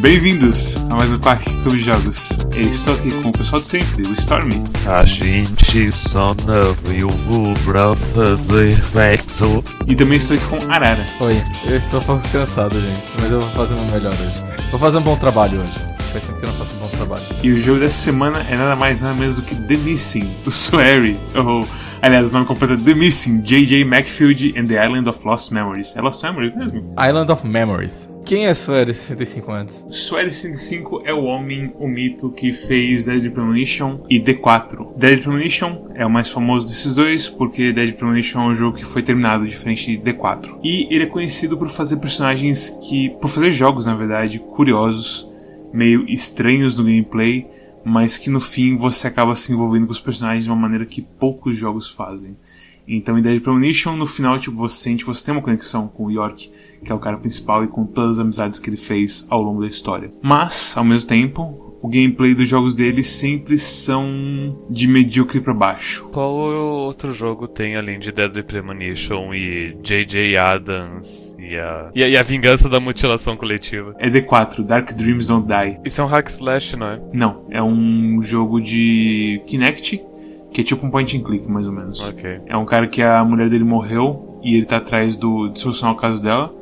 Bem-vindos a mais um Quack Clube de Jogos. Eu estou aqui com o pessoal de sempre, o Stormy. A gente só não viu pra fazer sexo. E também estou aqui com Arara. Oi, eu estou um pouco cansado, gente, mas eu vou fazer o meu melhor hoje. Vou fazer um bom trabalho hoje. Faz tempo que eu não faço um bom trabalho. E o jogo dessa semana é nada mais nada menos do que The Missing, do Swery. Ou, aliás, o nome completo é The Missing, J.J. Macfield and the Island of Lost Memories. É Lost Memories mesmo? Island of Memories. Quem é Suero 65 anos? Swery 65 é o homem, o mito que fez Dead Premonition e D4. Dead Premonition é o mais famoso desses dois, porque Dead Premonition é um jogo que foi terminado diferente de D4. E ele é conhecido por fazer personagens que. por fazer jogos, na verdade, curiosos, meio estranhos no gameplay, mas que no fim você acaba se envolvendo com os personagens de uma maneira que poucos jogos fazem. Então, em Dead Premonition, no final, tipo, você sente que você tem uma conexão com o York, que é o cara principal, e com todas as amizades que ele fez ao longo da história. Mas, ao mesmo tempo, o gameplay dos jogos dele sempre são de medíocre para baixo. Qual outro jogo tem além de Deadly Premonition e J.J. Adams e a... e a, e a vingança da mutilação coletiva? É D4, Dark Dreams Don't Die. Isso é um hack slash, não é? Não, é um jogo de Kinect, que é tipo um point and click, mais ou menos. Ok. É um cara que a mulher dele morreu e ele tá atrás do, de solucionar o caso dela.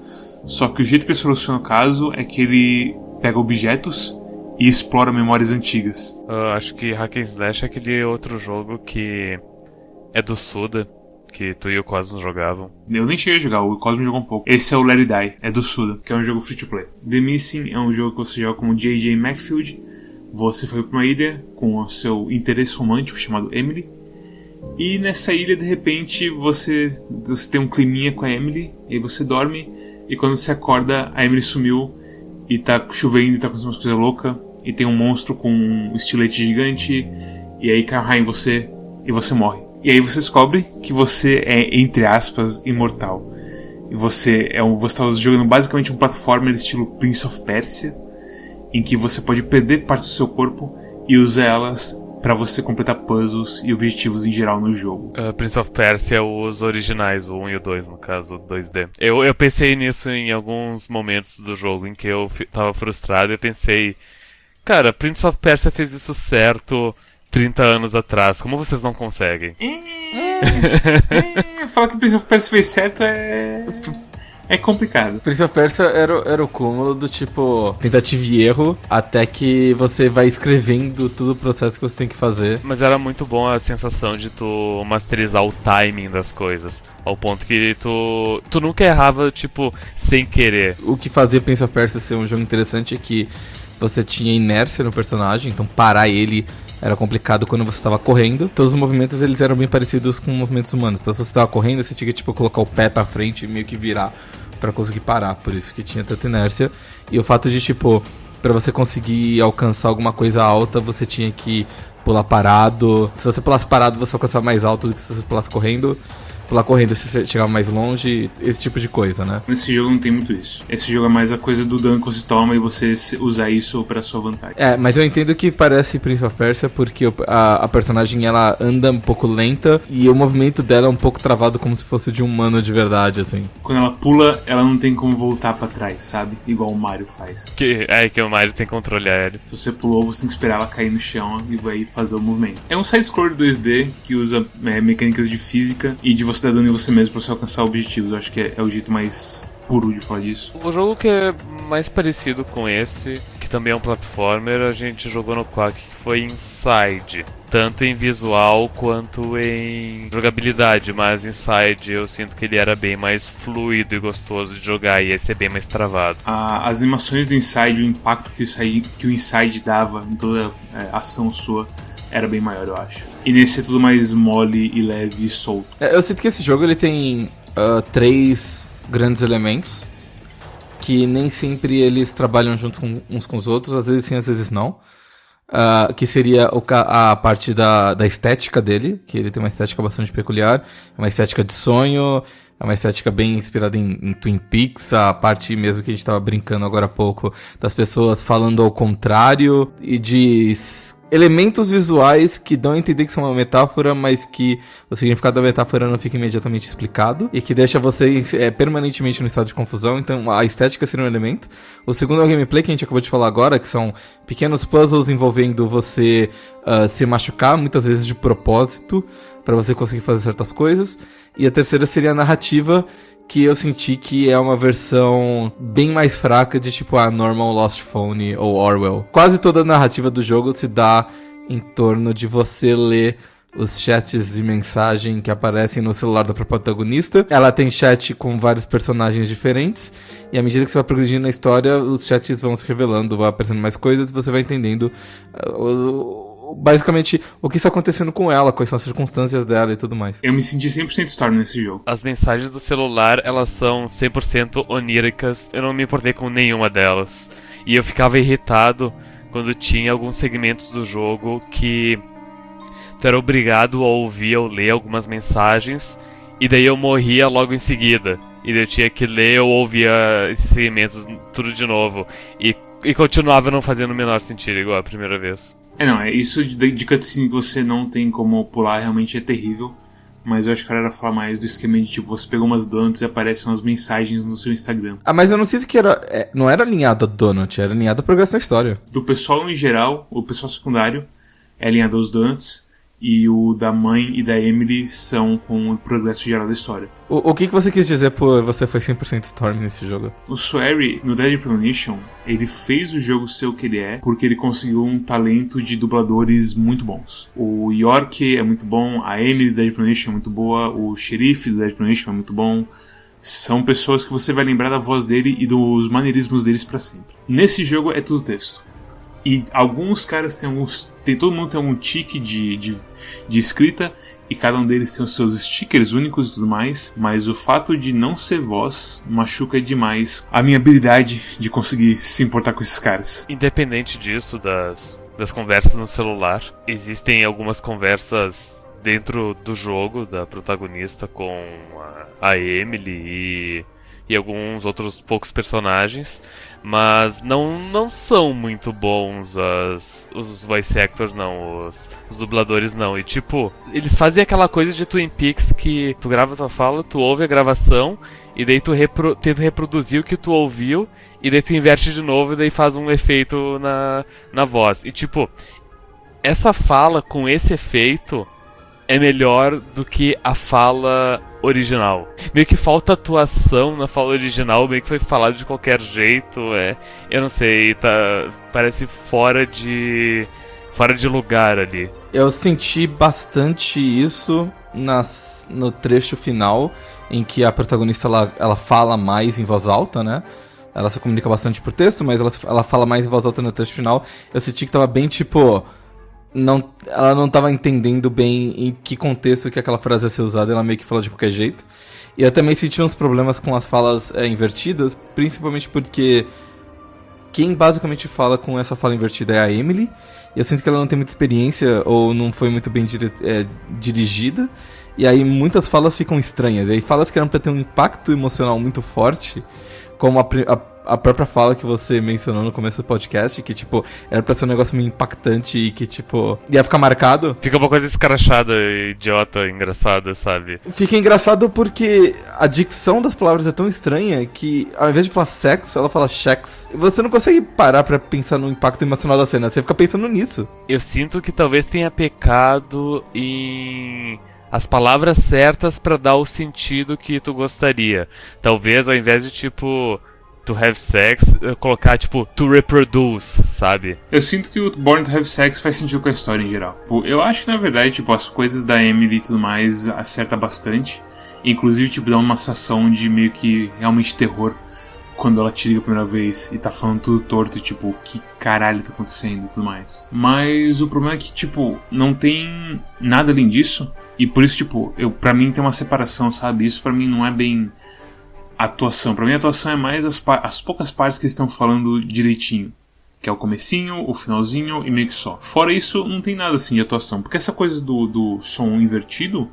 Só que o jeito que ele soluciona o caso é que ele pega objetos e explora memórias antigas. Eu acho que hack and slash é aquele outro jogo que é do Suda, que tu e o Cosmos jogavam. Eu nem cheguei a jogar, o Cosmo jogou um pouco. Esse é o Let It Die, é do Suda, que é um jogo free to play. The Missing é um jogo que você joga como J.J. Macfield. Você foi pra uma ilha com o seu interesse romântico chamado Emily. E nessa ilha, de repente, você, você tem um climinha com a Emily, e você dorme, e quando você acorda, a Emily sumiu, e tá chovendo, e tá acontecendo umas coisas loucas, e tem um monstro com um estilete gigante, e aí cai em você, e você morre. E aí você descobre que você é, entre aspas, imortal. E você é um, você tá jogando basicamente um platformer estilo Prince of Persia, em que você pode perder partes do seu corpo e usar elas para você completar puzzles e objetivos em geral no jogo. Uh, Prince of Persia, os originais, o 1 e o 2, no caso, 2D. Eu, eu pensei nisso em alguns momentos do jogo em que eu tava frustrado e pensei, cara, Prince of Persia fez isso certo 30 anos atrás, como vocês não conseguem? É, falar que Prince of Persia fez certo é. É complicado. Prince of Persia era, o- era o cúmulo do tipo tentativa e erro, até que você vai escrevendo todo o processo que você tem que fazer. Mas era muito bom a sensação de tu masterizar o timing das coisas. Ao ponto que tu, tu nunca errava, tipo, sem querer. O que fazia Prince of Persia ser um jogo interessante é que você tinha inércia no personagem, então parar ele era complicado quando você estava correndo. Todos os movimentos eles eram bem parecidos com movimentos humanos. Então se você estava correndo, você tinha que tipo colocar o pé pra frente e meio que virar pra conseguir parar, por isso que tinha tanta inércia. E o fato de tipo Pra você conseguir alcançar alguma coisa alta, você tinha que pular parado. Se você pulasse parado, você alcançava mais alto do que se você pulasse correndo. Pular correndo, você chegava mais longe, esse tipo de coisa, né? Nesse jogo não tem muito isso. Esse jogo é mais a coisa do dano que você toma e você se- usar isso pra sua vantagem. É, mas eu entendo que parece Prince of Persia porque a, a personagem ela anda um pouco lenta e o movimento dela é um pouco travado como se fosse de um humano de verdade, assim. Quando ela pula, ela não tem como voltar pra trás, sabe? Igual o Mario faz. Que, é que o Mario tem controle aéreo. Se você pulou, você tem que esperar ela cair no chão e vai fazer o movimento. É um side-scroller 2D que usa é, mecânicas de física e de você dano em você mesmo pra você alcançar objetivos. Eu acho que é, é o jeito mais puro de falar disso. O jogo que é mais parecido com esse, que também é um platformer, a gente jogou no Quack, que foi Inside. Tanto em visual quanto em jogabilidade, mas Inside eu sinto que ele era bem mais fluido e gostoso de jogar, e esse é bem mais travado. As animações do Inside, o impacto que o Inside, que o Inside dava em toda é, ação sua era bem maior, eu acho. E nesse é tudo mais mole e leve e solto. É, eu sinto que esse jogo ele tem ah, três grandes elementos que nem sempre eles trabalham juntos com, uns com os outros, às vezes sim, às vezes não. Ah, que seria o a parte da, da estética dele, que ele tem uma estética bastante peculiar, é uma estética de sonho, é uma estética bem inspirada em, em Twin Peaks, a parte mesmo que a gente estava brincando agora há pouco, das pessoas falando ao contrário, e de elementos visuais que dão a entender que são uma metáfora, mas que o significado da metáfora não fica imediatamente explicado e que deixa você é, permanentemente no estado de confusão. Então a estética seria um elemento. O segundo é o gameplay que a gente acabou de falar agora, que são pequenos puzzles envolvendo você uh, se machucar, muitas vezes de propósito, para você conseguir fazer certas coisas. E a terceira seria a narrativa, que eu senti que é uma versão bem mais fraca de tipo a Normal Lost Phone ou Orwell. Quase toda a narrativa do jogo se dá em torno de você ler os chats de mensagem que aparecem no celular da protagonista. Ela tem chat com vários personagens diferentes. E à medida que você vai progredindo na história, os chats vão se revelando, vai aparecendo mais coisas, e você vai entendendo uh, basicamente o que está acontecendo com ela, quais são as circunstâncias dela e tudo mais. Eu me senti 100% Storm nesse jogo. As mensagens do celular, elas são 100% oníricas, eu não me importei com nenhuma delas. E eu ficava irritado quando tinha alguns segmentos do jogo que tu era obrigado a ouvir ou ler algumas mensagens e daí eu morria logo em seguida. E daí eu tinha que ler ou ouvir esses segmentos tudo de novo. E, e continuava não fazendo o menor sentido igual a primeira vez. É, não, é isso de, de cutscene que você não tem como pular realmente é terrível. Mas eu acho que era falar mais do esquema de tipo, você pegou umas donuts e aparecem umas mensagens no seu Instagram. Ah, mas eu não sei se que era. É, não era alinhado a donut, era alinhado a progresso da história. Do pessoal em geral, o pessoal secundário é alinhado aos donuts e o da mãe e da Emily são com o progresso geral da história. O, o que, que você quis dizer por você foi 100% Storm nesse jogo? O Swery, no Dead Premonition, ele fez o jogo ser o que ele é porque ele conseguiu um talento de dubladores muito bons. O York é muito bom, a Emily do Dead Premonition é muito boa, o xerife do Dead Premonition é muito bom. São pessoas que você vai lembrar da voz dele e dos maneirismos deles para sempre. Nesse jogo é tudo texto. E alguns caras têm alguns. Tem, todo mundo tem algum tique de, de, de escrita e cada um deles tem os seus stickers únicos e tudo mais, mas o fato de não ser voz machuca demais a minha habilidade de conseguir se importar com esses caras. Independente disso, das, das conversas no celular, existem algumas conversas dentro do jogo da protagonista com a, a Emily e e alguns outros poucos personagens, mas não, não são muito bons as, os voice actors, não, os, os dubladores não. E tipo, eles fazem aquela coisa de Twin Peaks que tu grava tua fala, tu ouve a gravação, e daí tu repro tenta reproduzir o que tu ouviu, e daí tu inverte de novo e daí faz um efeito na, na voz. E tipo, essa fala com esse efeito é melhor do que a fala original. Meio que falta atuação na fala original, meio que foi falado de qualquer jeito, é. Eu não sei, tá. Parece fora de. fora de lugar ali. Eu senti bastante isso nas, no trecho final, em que a protagonista ela, ela fala mais em voz alta, né? Ela se comunica bastante por texto, mas ela, ela fala mais em voz alta no trecho final. Eu senti que tava bem tipo não, ela não estava entendendo bem em que contexto que aquela frase ia ser usada, ela meio que falou de qualquer jeito. E eu também senti uns problemas com as falas é, invertidas, principalmente porque quem basicamente fala com essa fala invertida é a Emily. E eu sinto que ela não tem muita experiência ou não foi muito bem é, dirigida. E aí muitas falas ficam estranhas. E aí falas que eram pra ter um impacto emocional muito forte, como a, a a própria fala que você mencionou no começo do podcast, que, tipo, era pra ser um negócio meio impactante e que, tipo, ia ficar marcado. Fica uma coisa escrachada, idiota, engraçada, sabe? Fica engraçado porque a dicção das palavras é tão estranha que, ao invés de falar sexo, ela fala sex. Você não consegue parar pra pensar no impacto emocional da cena, você fica pensando nisso. Eu sinto que talvez tenha pecado em as palavras certas para dar o sentido que tu gostaria. Talvez ao invés de tipo to have sex, colocar tipo to reproduce, sabe? Eu sinto que o Born to Have Sex faz sentido com a história em geral. Eu acho que na verdade, tipo, as coisas da Emily e tudo mais acerta bastante. Inclusive, tipo, dá uma sensação de meio que realmente terror quando ela te liga a primeira vez e tá falando tudo torto, tipo, que caralho tá acontecendo e tudo mais. Mas o problema é que, tipo, não tem nada além disso. E por isso, tipo, eu, pra mim tem uma separação, sabe? Isso pra mim não é bem atuação. Para mim, a atuação é mais as, as poucas partes que estão falando direitinho. Que é o comecinho, o finalzinho e meio que só. Fora isso, não tem nada assim de atuação. Porque essa coisa do, do som invertido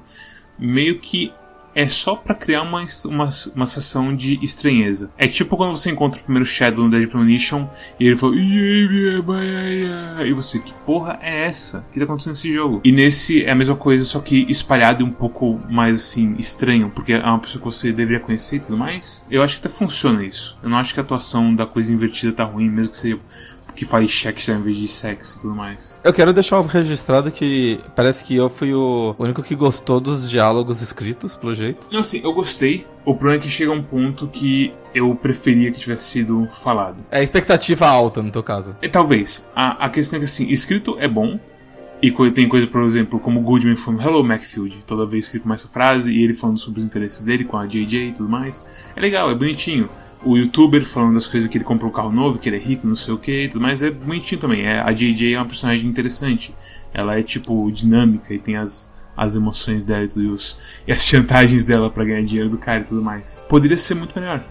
meio que é só para criar uma, uma, uma sensação de estranheza. É tipo quando você encontra o primeiro Shadow no Dead Premonition e ele fala e você, que porra é essa? O que tá acontecendo nesse jogo? E nesse é a mesma coisa, só que espalhado e um pouco mais assim, estranho, porque é uma pessoa que você deveria conhecer e tudo mais. Eu acho que até funciona isso. Eu não acho que a atuação da coisa invertida tá ruim, mesmo que seja que faz cheques ao invés de sexo e tudo mais. Eu quero deixar registrado que parece que eu fui o único que gostou dos diálogos escritos, pelo jeito. Não, assim, eu gostei. O problema é que chega um ponto que eu preferia que tivesse sido falado. É expectativa alta, no teu caso. É, talvez. A, a questão é que, assim, escrito é bom, e tem coisa, por exemplo, como Goodman falando Hello Macfield, toda vez que ele começa a frase e ele falando sobre os interesses dele com a JJ e tudo mais. É legal, é bonitinho o youtuber falando das coisas que ele comprou um carro novo, que ele é rico, não sei o que, tudo mais, é bonitinho também. É, a JJ é uma personagem interessante. Ela é tipo dinâmica e tem as, as emoções dela e, tudo, e, os, e as chantagens dela para ganhar dinheiro do cara e tudo mais. Poderia ser muito melhor.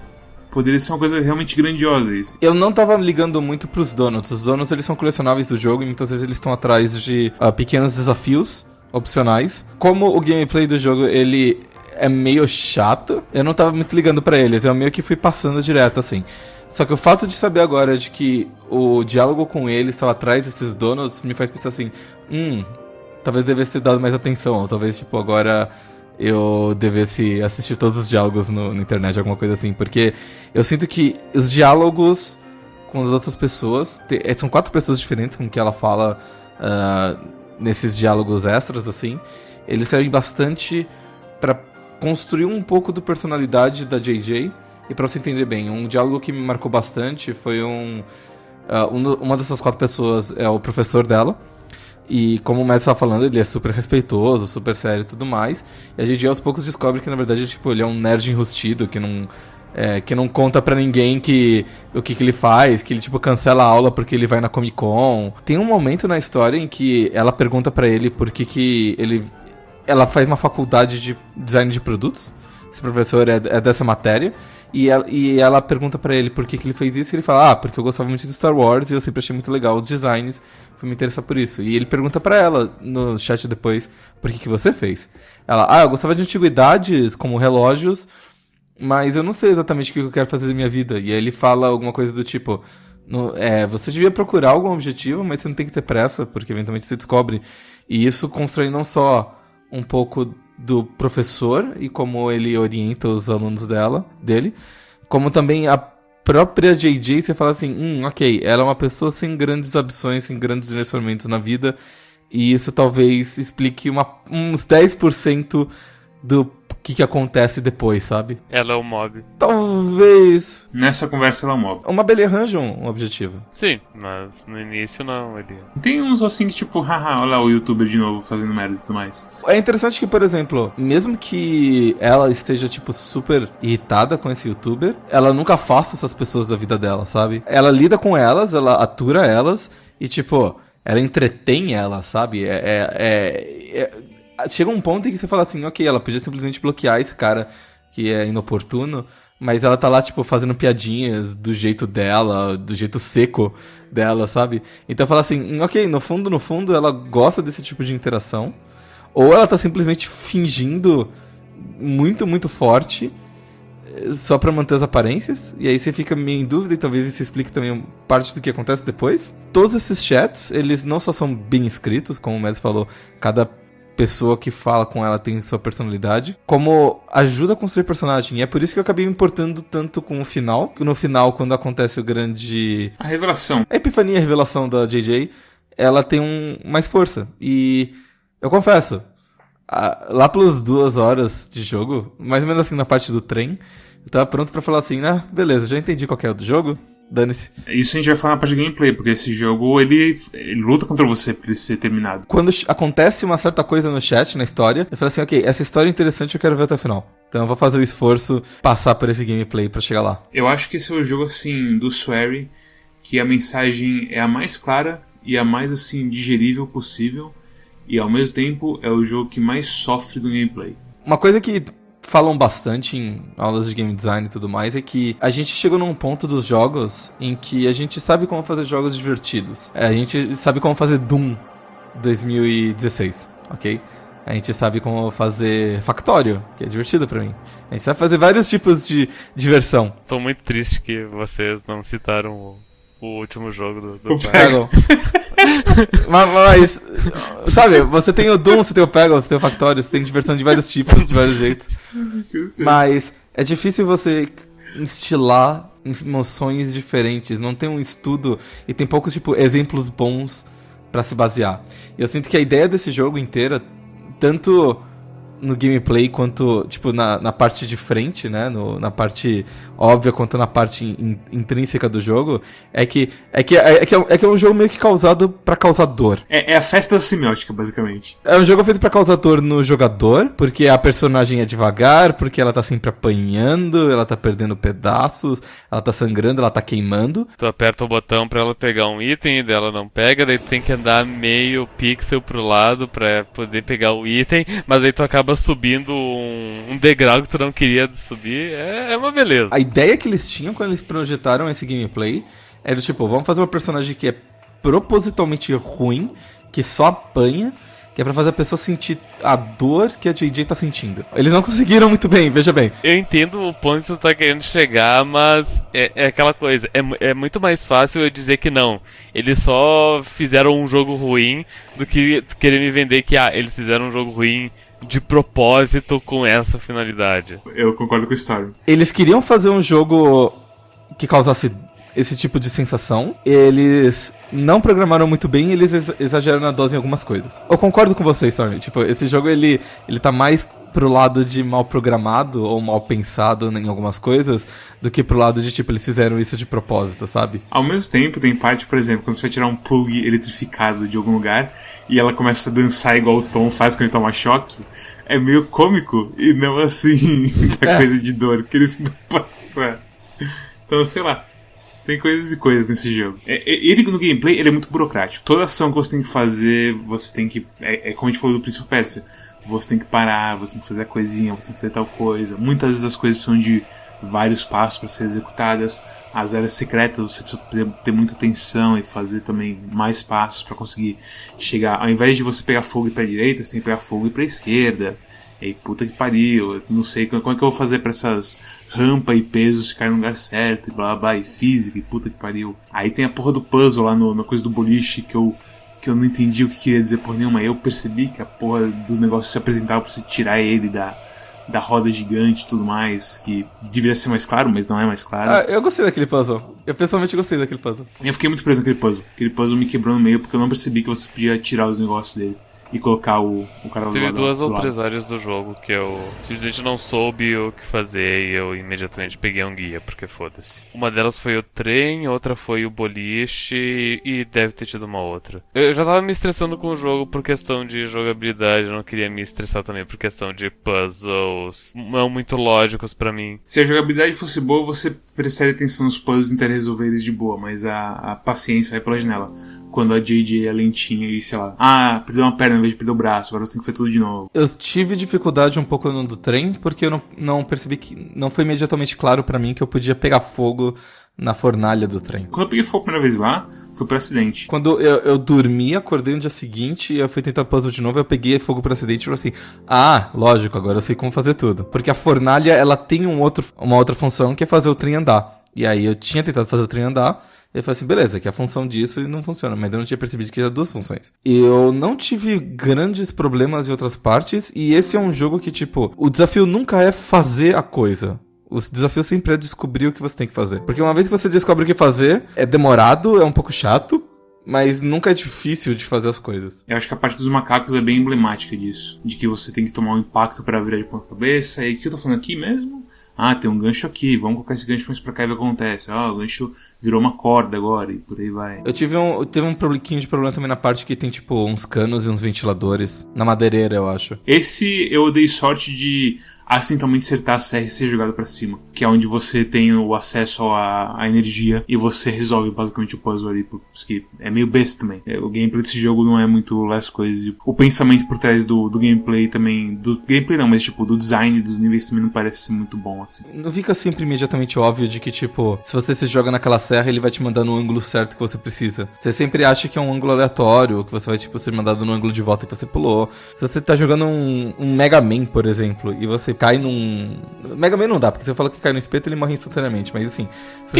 Poderia ser uma coisa realmente grandiosa isso. Eu não tava ligando muito pros donuts. Os donuts eles são colecionáveis do jogo e muitas vezes eles estão atrás de uh, pequenos desafios opcionais. Como o gameplay do jogo ele é meio chato. Eu não tava muito ligando para eles, eu meio que fui passando direto assim. Só que o fato de saber agora de que o diálogo com eles estava atrás desses donos me faz pensar assim: hum, talvez devesse ter dado mais atenção, ou talvez, tipo, agora eu devesse assistir todos os diálogos no, na internet, alguma coisa assim, porque eu sinto que os diálogos com as outras pessoas, te, eh, são quatro pessoas diferentes com que ela fala uh, nesses diálogos extras, assim, eles servem bastante para construiu um pouco do personalidade da JJ. E para você entender bem, um diálogo que me marcou bastante foi um, uh, um uma dessas quatro pessoas é o professor dela. E como o Matt estava falando, ele é super respeitoso, super sério e tudo mais. E a JJ aos poucos descobre que na verdade tipo, ele é um nerd enrustido, que não, é, que não conta para ninguém que o que, que ele faz, que ele tipo cancela a aula porque ele vai na Comic Con. Tem um momento na história em que ela pergunta para ele por que, que ele ela faz uma faculdade de design de produtos. Esse professor é, é dessa matéria. E ela, e ela pergunta para ele por que, que ele fez isso. E ele fala: Ah, porque eu gostava muito de Star Wars e eu sempre achei muito legal os designs. Fui me interessar por isso. E ele pergunta para ela no chat depois: Por que, que você fez? Ela: Ah, eu gostava de antiguidades, como relógios. Mas eu não sei exatamente o que eu quero fazer da minha vida. E aí ele fala alguma coisa do tipo. No, é, você devia procurar algum objetivo, mas você não tem que ter pressa, porque eventualmente você descobre. E isso constrói não só um pouco do professor e como ele orienta os alunos dela, dele, como também a própria JJ, você fala assim, hum, ok, ela é uma pessoa sem grandes ambições, sem grandes direcionamentos na vida, e isso talvez explique uma, uns 10% do que, que acontece depois, sabe? Ela é o mob. Talvez. Nessa conversa ela é o mob. Uma abelha arranja um objetivo. Sim, mas no início não, ele. Tem uns assim que tipo, haha, olha lá o youtuber de novo fazendo merda e tudo mais. É interessante que, por exemplo, mesmo que ela esteja, tipo, super irritada com esse youtuber, ela nunca afasta essas pessoas da vida dela, sabe? Ela lida com elas, ela atura elas e, tipo, ela entretém elas, sabe? É, é, é, é chega um ponto em que você fala assim, ok, ela podia simplesmente bloquear esse cara que é inoportuno, mas ela tá lá, tipo, fazendo piadinhas do jeito dela, do jeito seco dela, sabe? Então fala assim, ok, no fundo, no fundo, ela gosta desse tipo de interação, ou ela tá simplesmente fingindo muito, muito forte eh, só para manter as aparências, e aí você fica meio em dúvida e talvez isso explique também parte do que acontece depois. Todos esses chats, eles não só são bem escritos, como o Messi falou, cada pessoa que fala com ela tem sua personalidade, como ajuda a construir personagem. E é por isso que eu acabei me importando tanto com o final. No final, quando acontece o grande. A revelação. A epifania, a revelação da JJ, ela tem um mais força. E eu confesso, lá pelas duas horas de jogo, mais ou menos assim na parte do trem, eu tava pronto para falar assim, ah, beleza, já entendi qual é o do jogo, Dane-se. Isso a gente vai falar na parte de gameplay, porque esse jogo ele, ele luta contra você pra ele ser terminado. Quando acontece uma certa coisa no chat, na história, eu falo assim, ok, essa história é interessante, eu quero ver até o final. Então eu vou fazer o esforço, passar por esse gameplay para chegar lá. Eu acho que esse é o jogo, assim, do Swery, que a mensagem é a mais clara e a mais, assim, digerível possível. E ao mesmo tempo é o jogo que mais sofre do gameplay. Uma coisa que falam bastante em aulas de game design e tudo mais é que a gente chegou num ponto dos jogos em que a gente sabe como fazer jogos divertidos. É, a gente sabe como fazer Doom 2016, ok? A gente sabe como fazer factório, que é divertido pra mim. A gente sabe fazer vários tipos de diversão. Tô muito triste que vocês não citaram o, o último jogo do, do Peggle. mas, mas, sabe, você tem o Doom, você tem o Peggle, você tem o Factório, você tem diversão de vários tipos, de vários jeitos. Mas é difícil você instilar emoções diferentes, não tem um estudo e tem poucos tipo exemplos bons pra se basear. E eu sinto que a ideia desse jogo inteira, tanto no gameplay quanto tipo na, na parte de frente, né, no, na parte óbvia quanto na parte in- intrínseca do jogo, é que é que é, que é, é que é um jogo meio que causado pra causar dor. É, é a festa semiótica, basicamente. É um jogo feito pra causar dor no jogador, porque a personagem é devagar, porque ela tá sempre apanhando, ela tá perdendo pedaços, ela tá sangrando, ela tá queimando. Tu aperta o botão pra ela pegar um item e dela não pega, daí tu tem que andar meio pixel pro lado pra poder pegar o item, mas aí tu acaba subindo um, um degrau que tu não queria subir. É, é uma beleza. A ideia que eles tinham quando eles projetaram esse gameplay era tipo, vamos fazer uma personagem que é propositalmente ruim, que só apanha, que é pra fazer a pessoa sentir a dor que a JJ tá sentindo. Eles não conseguiram muito bem, veja bem. Eu entendo o ponto que tu tá querendo chegar, mas é, é aquela coisa, é, é muito mais fácil eu dizer que não. Eles só fizeram um jogo ruim do que querer me vender que, ah, eles fizeram um jogo ruim de propósito com essa finalidade. Eu concordo com o Storm. Eles queriam fazer um jogo que causasse esse tipo de sensação. Eles não programaram muito bem e eles ex- exageraram na dose em algumas coisas. Eu concordo com vocês, Stormy. Tipo, esse jogo ele, ele tá mais pro lado de mal programado ou mal pensado em algumas coisas do que pro lado de tipo eles fizeram isso de propósito, sabe? Ao mesmo tempo, tem parte, por exemplo, quando você vai tirar um plug eletrificado de algum lugar e ela começa a dançar igual o Tom faz quando ele toma choque, é meio cômico e não assim da É. coisa de dor que eles passam. Então, sei lá. Tem coisas e coisas nesse jogo. É- é- ele no gameplay ele é muito burocrático. Toda ação que você tem que fazer, você tem que. É, é como a gente falou do Príncipe Pérsia. Você tem que parar, você tem que fazer a coisinha, você tem que fazer tal coisa. Muitas vezes as coisas precisam de vários passos para ser executadas. As áreas secretas você precisa ter, muita atenção e fazer também mais passos para conseguir chegar. Ao invés de você pegar fogo e para direita, você tem que pegar fogo e para esquerda. E puta que pariu, eu não sei como, é que eu vou fazer pra essas rampas e pesos ficarem no lugar certo, e blá blá e física, e puta que pariu. Aí tem a porra do puzzle lá no, na coisa do boliche que eu, que eu não entendi o que queria dizer por nenhuma. Eu percebi que a porra dos negócios se apresentava pra você tirar ele da, da roda gigante e tudo mais, que deveria ser mais claro, mas não é mais claro. Ah, eu gostei daquele puzzle. Eu pessoalmente gostei daquele puzzle. Eu fiquei muito preso naquele puzzle. Aquele puzzle me quebrou no meio porque eu não percebi que você podia tirar os negócios dele e colocar o, o cara Teve lado- duas ou lado. três áreas do jogo que eu simplesmente não soube o que fazer e eu imediatamente peguei um guia, porque foda-se. Uma delas foi o trem, outra foi o boliche e deve ter tido uma outra. Eu já tava me estressando com o jogo por questão de jogabilidade, eu não queria me estressar também por questão de puzzles não muito lógicos pra mim. Se a jogabilidade fosse boa, você prestaria atenção nos puzzles e tentaria resolver eles de boa, mas a, a paciência vai pela janela. Quando a JJ é lentinha e, sei lá, ah, perdeu uma perna em vez de perder o braço, agora você tem que fazer tudo de novo. Eu tive dificuldade um pouco no do trem, porque eu não, não percebi que. Não foi imediatamente claro pra mim que eu podia pegar fogo na fornalha do trem. Quando eu peguei fogo a primeira vez lá, foi por acidente. Quando eu, eu dormi, acordei no dia seguinte e eu fui tentar puzzle de novo, eu peguei fogo por acidente e falei assim: Ah, lógico, agora eu sei como fazer tudo. Porque a fornalha, ela tem um outro, uma outra função que é fazer o trem andar. E aí eu tinha tentado fazer o trem andar, e eu falei assim, beleza, que a função disso não funciona, mas eu não tinha percebido que tinha duas funções. Eu não tive grandes problemas em outras partes, e esse é um jogo que, tipo, o desafio nunca é fazer a coisa. O desafio sempre é descobrir o que você tem que fazer. Porque uma vez que você descobre o que fazer, é demorado, é um pouco chato, mas nunca é difícil de fazer as coisas. Eu acho que a parte dos macacos é bem emblemática disso. De que você tem que tomar um impacto para virar de ponta cabeça. E o que eu tô falando aqui mesmo? Ah, tem um gancho aqui, vamos colocar esse gancho mais pra cá e ver o que acontece. Ah, o gancho virou uma corda agora e por aí vai. Eu tive um, eu teve um pouquinho de problema também na parte que tem, tipo, uns canos e uns ventiladores. Na madeireira, eu acho. Esse eu dei sorte de acidentalmente acertar a serra e ser jogado para cima, que é onde você tem o acesso à, à, energia e você resolve basicamente o puzzle ali, porque é meio besta também. É, o gameplay desse jogo não é muito less coisas. O pensamento por trás do, do gameplay também, do gameplay não, mas tipo, do design dos níveis também não parece muito bom assim. Não fica sempre imediatamente óbvio de que tipo, se você se joga naquela serra, ele vai te mandar no ângulo certo que você precisa. Você sempre acha que é um ângulo aleatório, que você vai tipo ser mandado no ângulo de volta que você pulou. Se você tá jogando um, um Mega Man, por exemplo, e você cai num. Mega Man não dá, porque você fala que cai no espeto ele morre instantaneamente, mas assim. Você...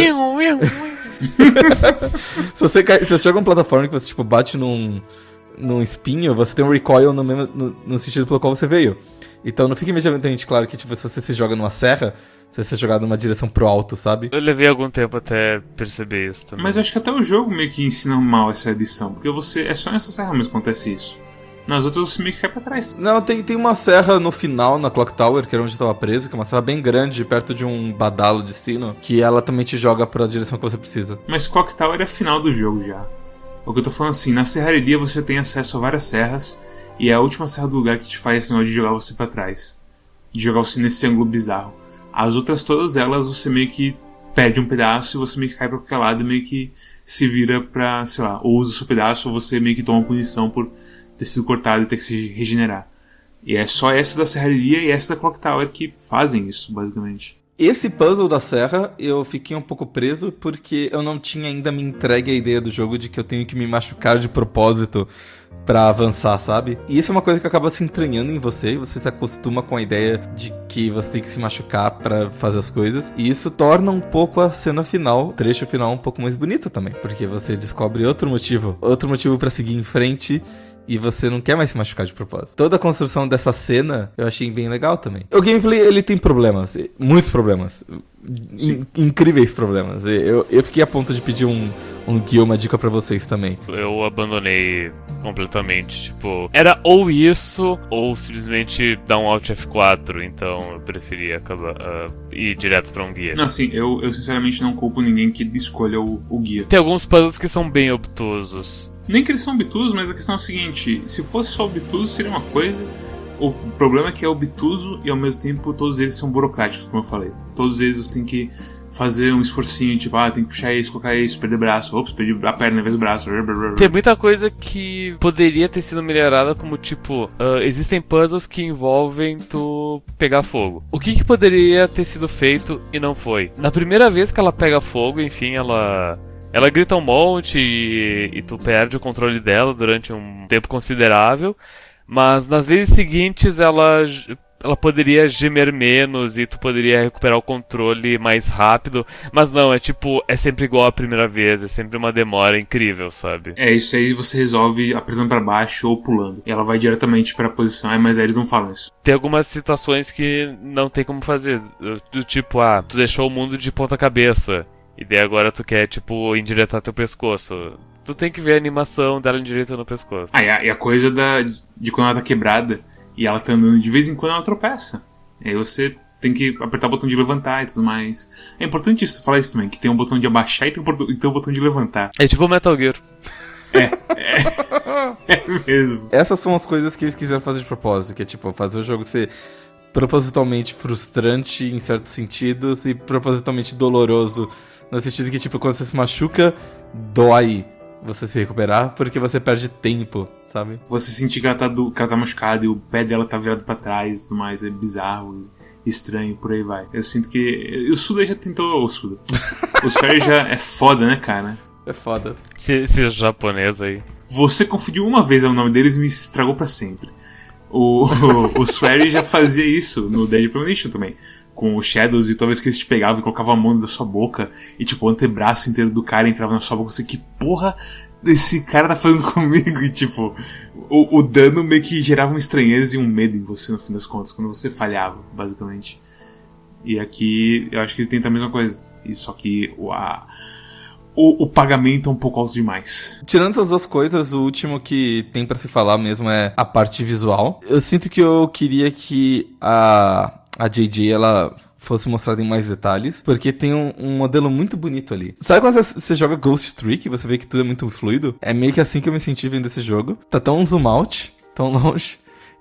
se, você cai, se você joga uma plataforma que você tipo, bate num, num espinho, você tem um recoil no, mesmo, no, no sentido pelo qual você veio. Então não fica imediatamente claro que tipo, se você se joga numa serra, você ser jogado numa direção pro alto, sabe? Eu levei algum tempo até perceber isso também. Mas eu acho que até o jogo meio que ensina mal essa edição, porque você é só nessa serra mesmo que acontece isso. Nas outras você meio que cai pra trás. Não, tem, tem uma serra no final, na Clock Tower, que era onde eu tava preso, que é uma serra bem grande, perto de um badalo de sino, que ela também te joga pra direção que você precisa. Mas Clock Tower é final do jogo já. O que eu tô falando assim, na serraria você tem acesso a várias serras, e é a última serra do lugar que te faz esse negócio de jogar você para trás. De jogar você nesse ângulo bizarro. As outras todas elas você meio que perde um pedaço e você meio que cai pra qualquer lado e meio que se vira pra, sei lá, ou usa o seu pedaço ou você meio que toma punição por ter sido cortado e ter que se regenerar. E é só essa da serraria e essa da Clock Tower que fazem isso, basicamente. Esse puzzle da serra eu fiquei um pouco preso porque eu não tinha ainda me entregue a ideia do jogo de que eu tenho que me machucar de propósito para avançar, sabe? E isso é uma coisa que acaba se entranhando em você, você se acostuma com a ideia de que você tem que se machucar para fazer as coisas, e isso torna um pouco a cena final, o trecho final um pouco mais bonito também, porque você descobre outro motivo, outro motivo para seguir em frente e você não quer mais se machucar de propósito. Toda a construção dessa cena eu achei bem legal também. O gameplay ele tem problemas, muitos problemas, in incríveis problemas. Eu, eu fiquei a ponto de pedir um, um guia, uma dica para vocês também. Eu abandonei completamente, tipo, era ou isso ou simplesmente dar um Alt F4, então eu preferia acabar, uh, ir direto para um guia. Não, assim, eu, eu sinceramente não culpo ninguém que escolha o, o guia. Tem alguns puzzles que são bem obtusos. Nem que eles são obtusos, mas a questão é o seguinte: se fosse só obtuso, seria uma coisa. O problema é que é obtuso e ao mesmo tempo todos eles são burocráticos, como eu falei. Todos eles tem que fazer um esforcinho, tipo, ah, tem que puxar isso, colocar isso, perder braço, ops, perdi a perna em vez do braço. Tem muita coisa que poderia ter sido melhorada, como tipo, uh, existem puzzles que envolvem tu pegar fogo. O que, que poderia ter sido feito e não foi? Na primeira vez que ela pega fogo, enfim, ela ela grita um monte e, e, tu perde o controle dela durante um tempo considerável, mas nas vezes seguintes ela, ela poderia gemer menos e tu poderia recuperar o controle mais rápido, mas não, é tipo, é sempre igual a primeira vez, é sempre uma demora incrível, sabe? É, isso aí você resolve apertando para baixo ou pulando, e ela vai diretamente para a posição, é, mas eles não falam isso. Tem algumas situações que não tem como fazer, do tipo, ah, tu deixou o mundo de ponta cabeça, e daí agora tu quer, tipo, endireitar teu pescoço. Tu tem que ver a animação dela endireitando no pescoço. Ah, e a, e a, coisa da, de quando ela tá quebrada e ela tá andando de vez em quando ela tropeça. E aí você tem que apertar o botão de levantar e tudo mais. É importante isso, falar isso também, que tem um botão de abaixar e tem um, tem um botão de levantar. É tipo Metal Gear. É, é, é mesmo. Essas são as coisas que eles quiseram fazer de propósito, que é tipo, fazer o jogo ser propositalmente frustrante em certos sentidos e propositalmente doloroso no sentido que, tipo, quando você se machuca, dói você se recuperar, porque você perde tempo, sabe? Você sentir que ela tá, do, que ela tá machucada e o pé dela tá virado para trás e tudo mais, é bizarro e estranho, por aí vai. Eu sinto que. O Suda já tentou. O Suda. o Swery já é foda, né, cara? É foda. Esse, japonês aí. Você confundiu uma vez o nome deles e me estragou para sempre. O, o, o Swery já fazia isso no Dead Premonition também com os Shadows e toda vez que eles te pegavam e colocavam a mão na sua boca e tipo o antebraço inteiro do cara entrava na sua boca, você que porra esse cara tá fazendo comigo? E tipo, o, o, dano meio que gerava uma estranheza e um medo em você no fim das contas, quando você falhava, basicamente. E aqui eu acho que ele tenta a mesma coisa. E só que o, a, o, o, pagamento é um pouco alto demais. Tirando essas duas coisas, o último que tem para se falar mesmo é a parte visual. Eu sinto que eu queria que a a JJ ela fosse mostrada em mais detalhes, porque tem um, um, modelo muito bonito ali. Sabe quando você, você joga Ghost Trick e você vê que tudo é muito fluido? É meio que assim que eu me senti vendo esse jogo. Tá tão zoom out, tão longe,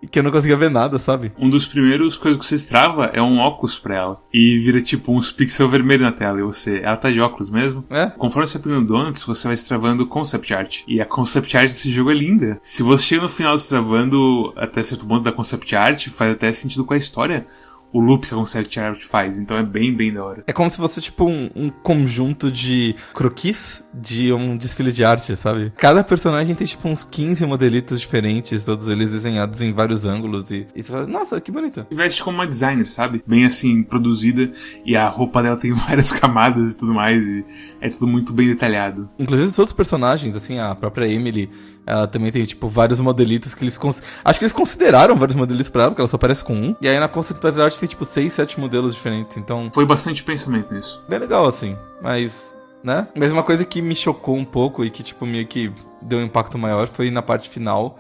que eu não conseguia ver nada, sabe? Um dos primeiros coisas que você destrava é um óculos pra ela. E vira tipo uns pixels vermelhos na tela. E você. Ela tá de óculos mesmo? É. Conforme você pegando donuts, você vai destravando concept art. E a concept art desse jogo é linda. Se você chega no final destravando até certo ponto da concept art, faz até sentido com a história o loop que a Concept Art faz. Então é bem, bem da hora. É como se fosse tipo um, um, conjunto de croquis de um desfile de arte, sabe? Cada personagem tem tipo uns 15 modelitos diferentes, todos eles desenhados em vários ângulos. E, e você fala, nossa, que bonito. Você veste como uma designer, sabe? Bem assim, produzida. E a roupa dela tem várias camadas e tudo mais. E é tudo muito bem detalhado. Inclusive os outros personagens, assim, a própria Emily ela também tem, tipo, vários modelitos que eles. Cons... Acho que eles consideraram vários modelitos pra ela, porque ela só aparece com um. E aí na Concept Art tem, tipo, seis, sete modelos diferentes. Então. Foi bastante pensamento nisso. Bem legal, assim. Mas. Né? Mas uma coisa que me chocou um pouco e que, tipo, meio que deu um impacto maior foi na parte final.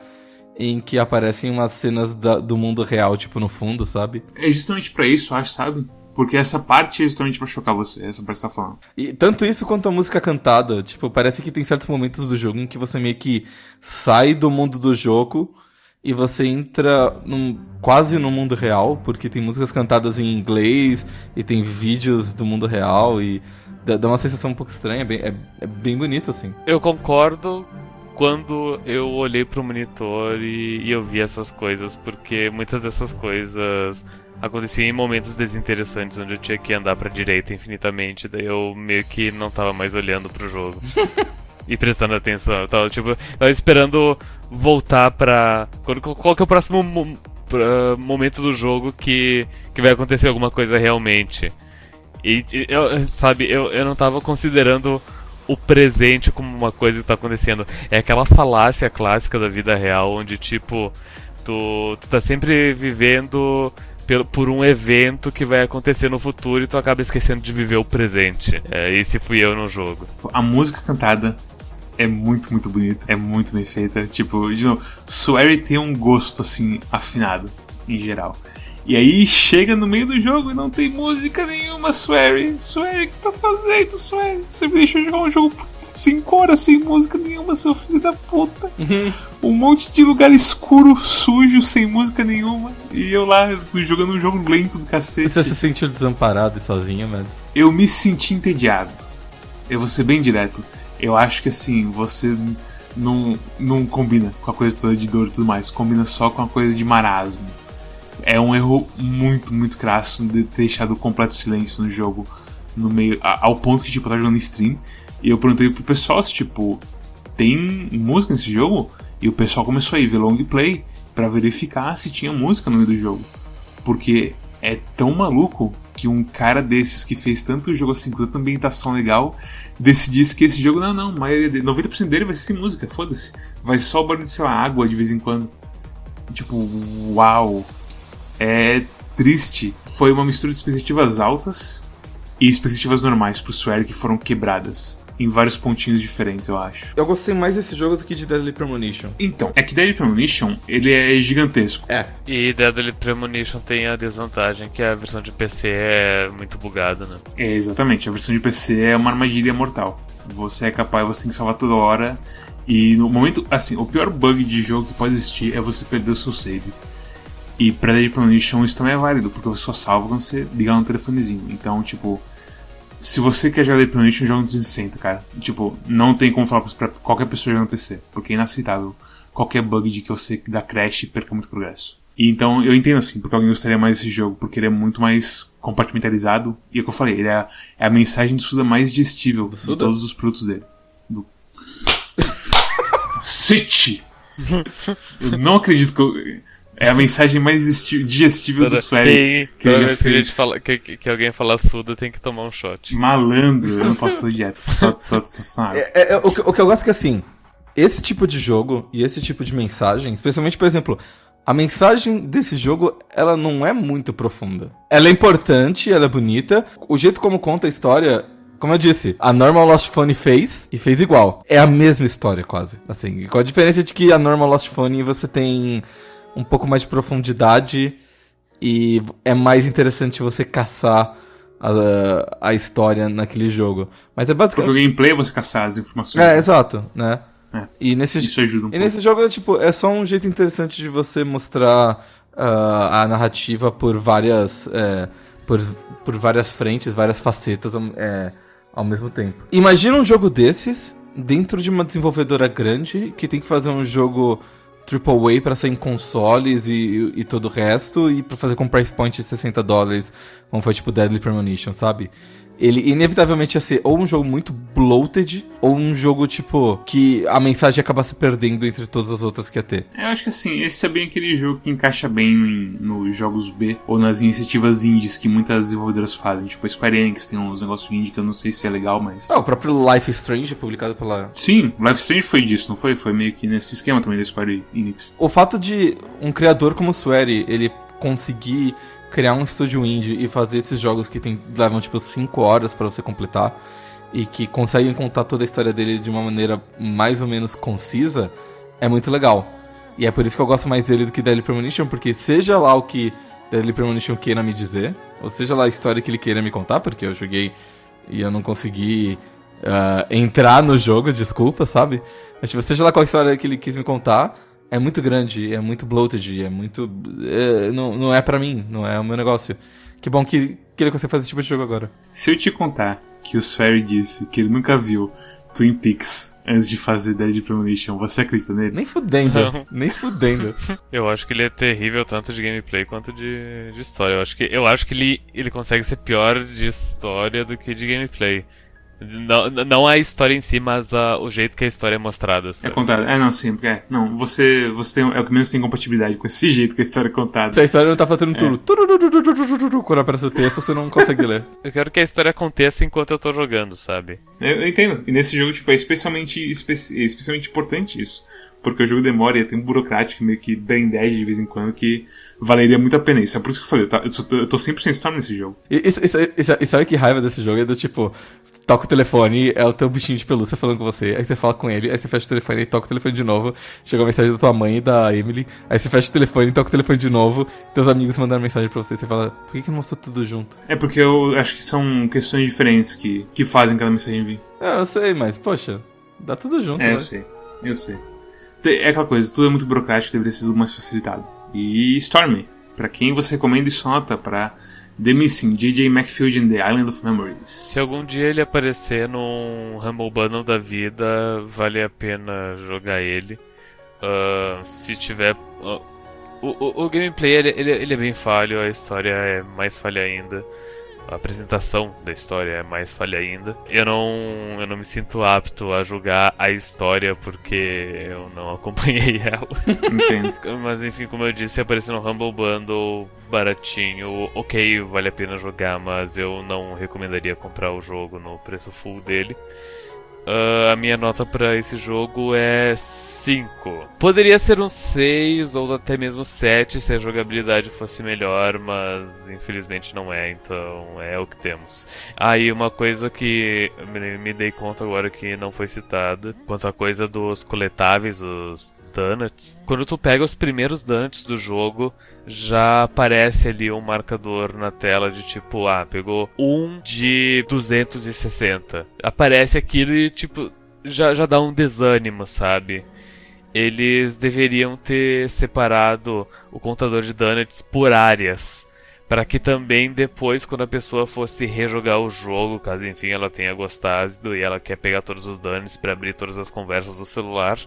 Em que aparecem umas cenas da, do mundo real, tipo, no fundo, sabe? É justamente para isso, acho, sabe? Porque essa parte é justamente pra chocar você, essa parte que você tá falando. E tanto isso quanto a música cantada, tipo, parece que tem certos momentos do jogo em que você meio que sai do mundo do jogo e você entra num, quase no mundo real, porque tem músicas cantadas em inglês e tem vídeos do mundo real e dá, dá uma sensação um pouco estranha, é bem, é, é bem bonito assim. Eu concordo quando eu olhei pro monitor e, e eu vi essas coisas, porque muitas dessas coisas acontecia em momentos desinteressantes onde eu tinha que andar pra direita infinitamente, daí eu meio que não tava mais olhando pro jogo. e prestando atenção. Eu tava, tipo, eu tava esperando voltar pra. Qual, qual que é o próximo mo momento do jogo que, que vai acontecer alguma coisa realmente? E, eu, sabe, eu, eu não tava considerando o presente como uma coisa que tá acontecendo. É aquela falácia clássica da vida real, onde, tipo, tu, tu tá sempre vivendo por um evento que vai acontecer no futuro e tu acaba esquecendo de viver o presente. É, esse fui eu no jogo. A música cantada é muito, muito bonita, é muito bem feita. Tipo, de novo, Swery tem um gosto assim, afinado, em geral. E aí chega no meio do jogo e não tem música nenhuma, Swery. Swery, o que você tá fazendo, Swery? Você me deixou jogar um jogo 5 horas sem música nenhuma, seu filho da puta. Uhum. Um monte de lugar escuro, sujo, sem música nenhuma. E eu lá jogando um jogo lento do cacete. Você se sentiu desamparado e sozinho, mas. Eu me senti entediado. Eu vou ser bem direto. Eu acho que assim, você não, não combina com a coisa toda de dor e tudo mais. Combina só com a coisa de marasmo. É um erro muito, muito crasso de ter deixado completo silêncio no jogo no meio. ao ponto que tipo, eu tava jogando stream e eu perguntei pro pessoal se, tipo, tem música nesse jogo? E o pessoal começou a ir ver long play para verificar se tinha música no meio do jogo. Porque é tão maluco que um cara desses que fez tanto jogo assim, com tanta ambientação legal, decidisse que esse jogo, não, não, mas 90% dele vai ser sem música, foda-se. Vai só o barulho de, sei lá, água de vez em quando. Tipo, uau. É triste. Foi uma mistura de expectativas altas e expectativas normais pro Swear que foram quebradas em vários pontinhos diferentes, eu acho. Eu gostei mais desse jogo do que de Deadly Premonition. Então, é que Deadly Premonition, ele é gigantesco. É. E Deadly Premonition tem a desvantagem que a versão de PC é muito bugada, né? É, exatamente. A versão de PC é uma armadilha mortal. Você é capaz, você tem que salvar toda hora. E no momento, assim, o pior bug de jogo que pode existir é você perder o seu save. E pra Deadly Premonition isso também é válido, porque você só salva quando você ligar no telefonezinho. Então, tipo, se você quer jogar Dead Premonition, joga no 360, cara. Tipo, não tem como falar pra qualquer pessoa jogar no PC, porque é inaceitável qualquer bug de que você dá crash e perca muito progresso. E então eu entendo assim, porque alguém gostaria mais desse jogo, porque ele é muito mais compartimentalizado. E é o que eu falei, ele é, é a mensagem do Suda mais digestível de todos os produtos dele. Do... City! eu não acredito que eu. É a mensagem mais digestível do Swery que ele já fez. Fala, que, que, alguém fala suda, tem que tomar um shot. Malandro, eu não posso fazer dieta. tô, tô, tô, tô é, é, é, o, que, o que eu gosto é que assim, esse tipo de jogo e esse tipo de mensagem, especialmente, por exemplo, a mensagem desse jogo, ela não é muito profunda. Ela é importante, ela é bonita. O jeito como conta a história como eu disse, a Normal Lost Phone fez e fez igual. É a mesma história, quase. Assim, com a diferença de que a Normal Lost Phone você tem um pouco mais de profundidade e é mais interessante você caçar a, a história naquele jogo. Mas é basicamente. Porque o gameplay é você caçar as informações. É, exato, né? É. E nesse, Isso ajuda um e pouco. nesse jogo, é, tipo, é só um jeito interessante de você mostrar ah, a narrativa por várias. é, por, por várias frentes, várias facetas é, ao mesmo tempo. Imagina um jogo desses dentro de uma desenvolvedora grande que tem que fazer um jogo AAA pra sair em consoles e, e todo o resto, e pra fazer com price point de 60 dólares, como foi tipo Deadly Premonition, sabe? Ele inevitavelmente ia ser ou um jogo muito bloated, ou um jogo, tipo, que a mensagem acaba se perdendo entre todas as outras que ia ter. Eu acho que assim, esse é bem aquele jogo que encaixa bem em- nos jogos B ou nas iniciativas indies que muitas desenvolvedoras fazem. Tipo, a Square Enix tem uns negócios indie que eu não sei se é legal, mas. Ah, o próprio Life Strange, publicado pela. Sim, Life Strange foi disso, não foi? Foi meio que nesse esquema também da Square Enix. O fato de um criador como o Swery, ele conseguir criar um estúdio indie e fazer esses jogos que tem, levam tipo 5 horas pra você completar e que conseguem contar toda a história dele de uma maneira mais ou menos concisa, é muito legal. E é por isso que eu gosto mais dele do que Deadly Premonition, porque seja lá o que Deadly Premonition queira me dizer, ou seja lá a história que ele queira me contar, porque eu joguei e eu não consegui ah, entrar no jogo, desculpa, sabe? Mas, tipo, seja lá qual história que ele quis me contar, é muito grande, é muito bloated, é muito. é, não, não é pra mim, não é o meu negócio. Que bom que, que ele consegue fazer esse tipo de jogo agora. Se eu te contar que o Swery disse que ele nunca viu Twin Peaks antes de fazer Dead Premonition, você acredita nele? Nem fudendo, Não. nem fudendo. Eu acho que ele é terrível tanto de gameplay quanto de, de história. Eu acho que, eu acho que ele, ele consegue ser pior de história do que de gameplay. Não, não a história em si, mas a- o jeito que a história é mostrada. É sabe? contado. É, não, sim, porque é. Não, você, você tem, é o que menos tem compatibilidade com esse jeito que a história é contada. Se a história não tá fazendo tudo. turururururururu, Quando aparece o texto, você não consegue ler. Eu quero que a história aconteça enquanto eu tô jogando, sabe? Eu, eu entendo. E nesse jogo, tipo, é especialmente, espe- é especialmente importante isso. Porque o jogo demora e tem um burocrático meio que brain dead de vez em quando que valeria muito a pena. Isso é por isso que eu falei, eu, tá, tô, eu tô 100% storm nesse jogo. E, e- e- e- e sabe que raiva desse jogo? É do tipo, toca o telefone, é o teu bichinho de pelúcia falando com você, aí você fala com ele, aí você fecha o telefone e toca o telefone de novo, chega a mensagem da tua mãe e da Emily, aí você fecha o telefone e toca o telefone de novo, teus amigos mandaram mensagem pra você, e você fala, por que que não mostrou tudo junto? É porque eu acho que são questões diferentes que, que fazem cada mensagem vir. É, eu sei, mas, poxa, dá tudo junto, É, né? eu sei. Eu sei. É aquela coisa, tudo é muito burocrático, deveria ser tudo mais facilitado. E Stormy, pra quem você recomenda isso nota pra The Missing, J.J. Macfield and the Island of Memories. Se algum dia ele aparecer num Humble Bundle da vida, vale a pena jogar ele. Ah, se tiver. ah, o, o, o gameplay ele, ele, ele é bem falho, a história é mais falha ainda. A apresentação da história é mais falha ainda. Eu não, eu não me sinto apto a julgar a história porque eu não acompanhei ela. Entendo. Mas enfim, como eu disse, apareceu no Humble Bundle baratinho, ok, vale a pena jogar, mas eu não recomendaria comprar o jogo no preço full dele. Ah, a minha nota pra esse jogo é 5. Poderia ser um 6 ou até mesmo 7 se a jogabilidade fosse melhor, mas infelizmente não é, então é o que temos. Aí uma coisa que me dei conta agora que não foi citada, quanto à coisa dos coletáveis, os donuts. Quando tu pega os primeiros donuts do jogo, já aparece ali um marcador na tela de tipo, ah, pegou um de 260. Aparece aquilo e tipo, já, já dá um desânimo, sabe? Eles deveriam ter separado o contador de donuts por áreas. Para que também depois, quando a pessoa fosse rejogar o jogo, caso enfim ela tenha gostado e ela quer pegar todos os donuts para abrir todas as conversas do celular,